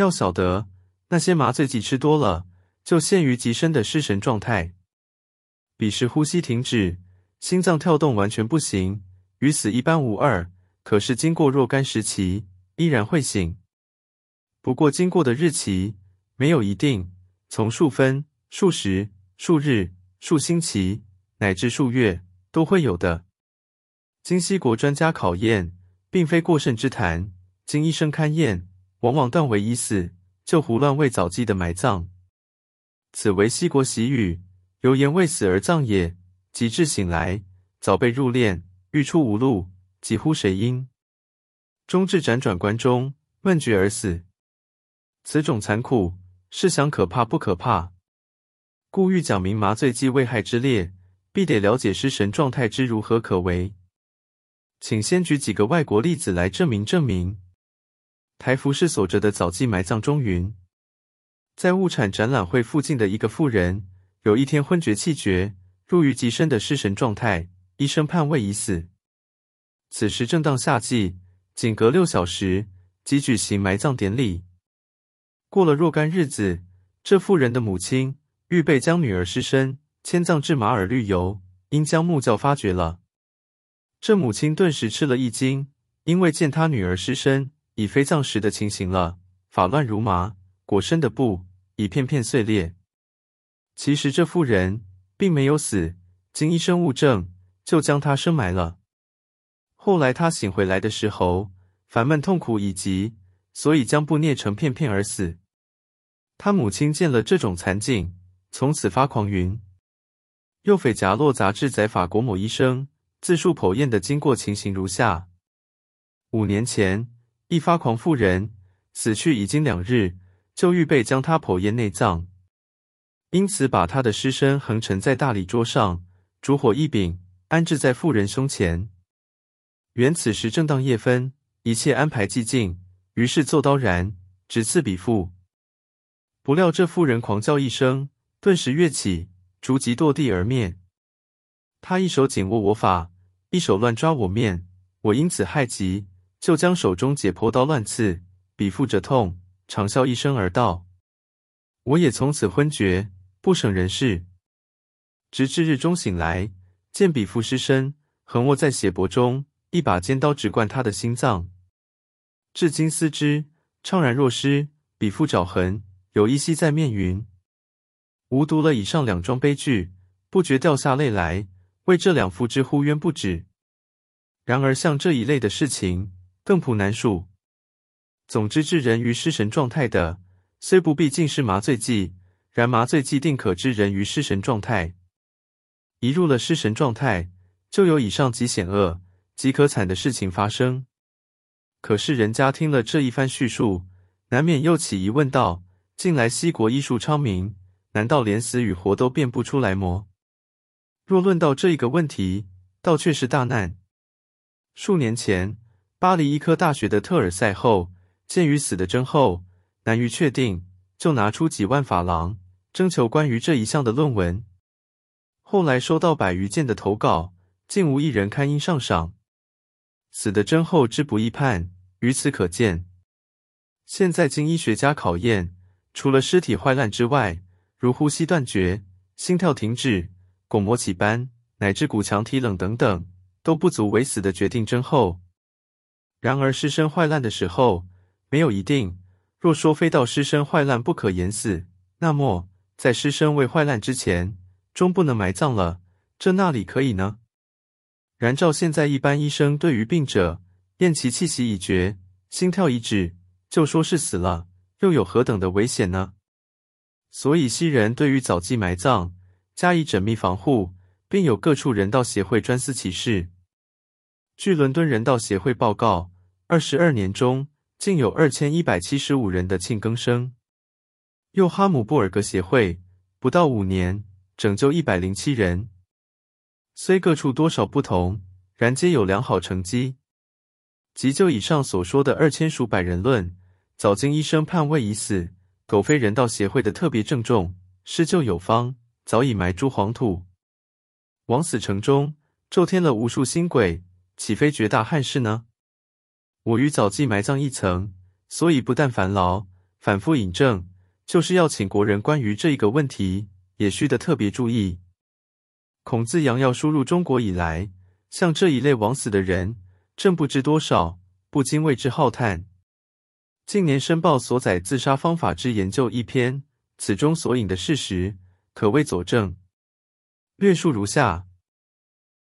要晓得，那些麻醉剂吃多了，就陷于极深的失神状态，彼时呼吸停止，心脏跳动完全不行，与死一般无二。可是经过若干时期，依然会醒。不过经过的日期没有一定，从数分、数十、数日、数星期，乃至数月，都会有的。经西国专家考验，并非过甚之谈。经医生勘验，往往断为已死，就胡乱为早祭的埋葬。此为西国习语，犹言未死而葬也。及至醒来，早被入殓，欲出无路，几乎谁因，终至辗转关中，闷绝而死。此种残酷，试想可怕不可怕？故欲讲明麻醉剂危害之烈，必得了解失神状态之如何可为。请先举几个外国例子来证明证明。台服士所着的早祭埋葬中云，在物产展览会附近的一个妇人，有一天昏厥气绝，入于极深的失神状态，医生判未已死。此时正当夏季，仅隔六小时即举行埋葬典礼。过了若干日子，这妇人的母亲预备将女儿尸身迁葬至马尔绿游，因将木教发掘了。这母亲顿时吃了一惊，因为见他女儿尸身已非葬时的情形了，法乱如麻，裹身的布已片片碎裂。其实这妇人并没有死，经医生物证，就将她深埋了。后来他醒回来的时候，烦闷痛苦已极，所以将布捏成片片而死。他母亲见了这种惨景，从此发狂云。右匪夹落杂志载法国某医生。自述剖验的经过情形如下：五年前，一发狂妇人死去已经两日，就预备将她剖验内脏，因此把她的尸身横陈在大理桌上，烛火一柄，安置在妇人胸前。原此时正当夜分，一切安排寂静，于是奏刀然，直刺彼妇。不料这妇人狂叫一声，顿时跃起，逐即堕地而灭。他一手紧握我法，一手乱抓我面，我因此害急，就将手中解剖刀乱刺，彼腹着痛，长啸一声而道：“我也从此昏厥，不省人事。”直至日中醒来，见彼腹尸身横卧在血泊中，一把尖刀直贯他的心脏。至今思之，怅然若失。彼腹爪痕有依稀在面云。吾读了以上两桩悲剧，不觉掉下泪来。为这两夫之呼冤不止。然而像这一类的事情更普难数。总之，致人于失神状态的，虽不必尽是麻醉剂，然麻醉剂定可致人于失神状态。一入了失神状态，就有以上极险恶、极可惨的事情发生。可是人家听了这一番叙述，难免又起疑问道：近来西国医术昌明，难道连死与活都辨不出来么？若论到这一个问题，倒却是大难。数年前，巴黎医科大学的特尔赛后，鉴于死的真后难于确定，就拿出几万法郎征求关于这一项的论文。后来收到百余件的投稿，竟无一人堪因上赏。死的真后之不易判，于此可见。现在经医学家考验，除了尸体坏烂之外，如呼吸断绝、心跳停止。巩膜起斑，乃至骨墙体冷等等，都不足为死的决定真后。然而尸身坏烂的时候，没有一定。若说非到尸身坏烂不可言死，那么在尸身未坏烂之前，终不能埋葬了，这那里可以呢？然照现在一般医生对于病者验其气息已绝，心跳已止，就说是死了，又有何等的危险呢？所以西人对于早祭埋葬。加以缜密防护，并有各处人道协会专司其事。据伦敦人道协会报告，二十二年中竟有二千一百七十五人的庆庚生。又哈姆布尔格协会不到五年拯救一百零七人。虽各处多少不同，然皆有良好成绩。即就以上所说的二千数百人论，早经医生判未已死，苟非人道协会的特别郑重施救有方。早已埋诸黄土，枉死城中，骤添了无数新鬼，岂非绝大憾事呢？我于早祭埋葬一层，所以不但烦劳，反复引证，就是要请国人关于这一个问题，也须得特别注意。孔自杨要输入中国以来，像这一类枉死的人，正不知多少，不禁为之浩叹。近年《申报》所载自杀方法之研究一篇，此中所引的事实，可谓佐证。略述如下：